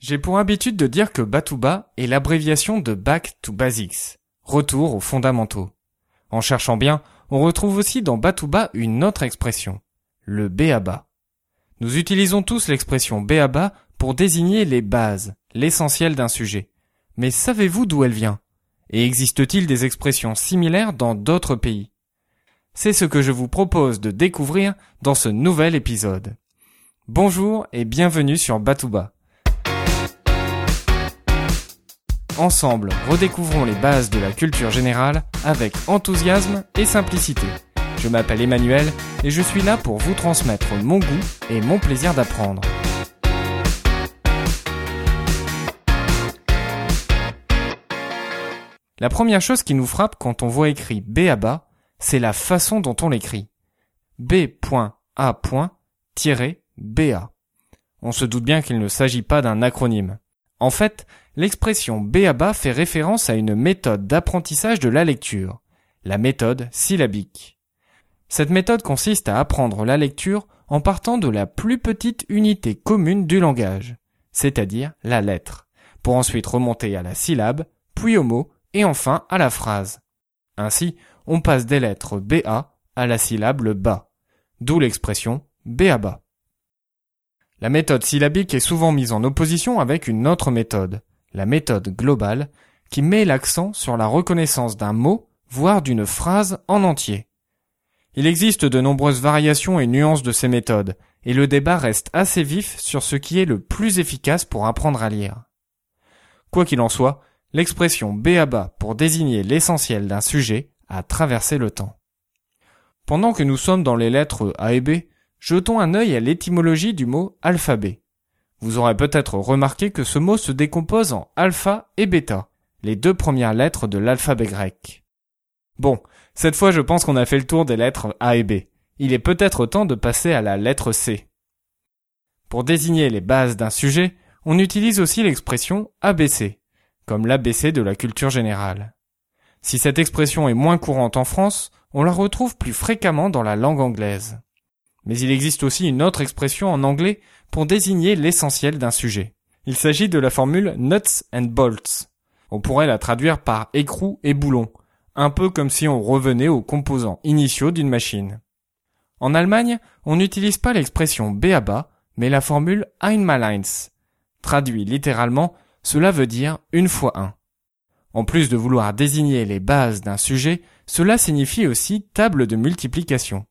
J'ai pour habitude de dire que Batuba est l'abréviation de Back to Basics, retour aux fondamentaux. En cherchant bien, on retrouve aussi dans Batuba une autre expression, le béaba. Nous utilisons tous l'expression béaba pour désigner les bases, l'essentiel d'un sujet. Mais savez-vous d'où elle vient? Et existe-t-il des expressions similaires dans d'autres pays? C'est ce que je vous propose de découvrir dans ce nouvel épisode. Bonjour et bienvenue sur Batuba. Ensemble, redécouvrons les bases de la culture générale avec enthousiasme et simplicité. Je m'appelle Emmanuel et je suis là pour vous transmettre mon goût et mon plaisir d'apprendre. La première chose qui nous frappe quand on voit écrit B à bas, c'est la façon dont on l'écrit. B.A.-BA. On se doute bien qu'il ne s'agit pas d'un acronyme. En fait, l'expression B à bas fait référence à une méthode d'apprentissage de la lecture, la méthode syllabique. Cette méthode consiste à apprendre la lecture en partant de la plus petite unité commune du langage, c'est-à-dire la lettre, pour ensuite remonter à la syllabe, puis au mot, et enfin à la phrase. Ainsi, on passe des lettres BA à la syllabe le bas, d'où l'expression bas. La méthode syllabique est souvent mise en opposition avec une autre méthode, la méthode globale, qui met l'accent sur la reconnaissance d'un mot, voire d'une phrase en entier. Il existe de nombreuses variations et nuances de ces méthodes, et le débat reste assez vif sur ce qui est le plus efficace pour apprendre à lire. Quoi qu'il en soit, l'expression béaba pour désigner l'essentiel d'un sujet a traversé le temps. Pendant que nous sommes dans les lettres A et B, jetons un œil à l'étymologie du mot alphabet. Vous aurez peut-être remarqué que ce mot se décompose en alpha et bêta, les deux premières lettres de l'alphabet grec. Bon, cette fois je pense qu'on a fait le tour des lettres A et B. Il est peut-être temps de passer à la lettre C. Pour désigner les bases d'un sujet, on utilise aussi l'expression ABC comme l'ABC de la culture générale. Si cette expression est moins courante en France, on la retrouve plus fréquemment dans la langue anglaise. Mais il existe aussi une autre expression en anglais pour désigner l'essentiel d'un sujet. Il s'agit de la formule nuts and bolts. On pourrait la traduire par écrou et boulon, un peu comme si on revenait aux composants initiaux d'une machine. En Allemagne, on n'utilise pas l'expression BABA, mais la formule Einmalins, traduit littéralement cela veut dire une fois un. En plus de vouloir désigner les bases d'un sujet, cela signifie aussi table de multiplication.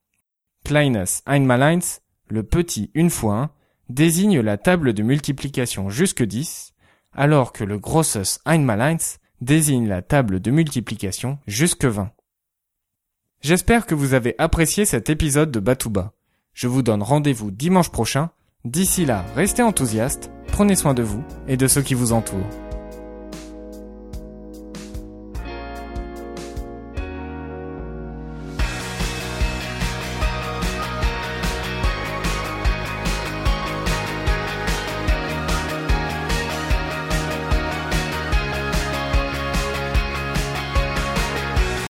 Kleines Einmalins, le petit une fois un, désigne la table de multiplication jusque 10, alors que le grosses Einmalins désigne la table de multiplication jusque 20. J'espère que vous avez apprécié cet épisode de Batouba. Je vous donne rendez-vous dimanche prochain. D'ici là, restez enthousiastes prenez soin de vous et de ceux qui vous entourent.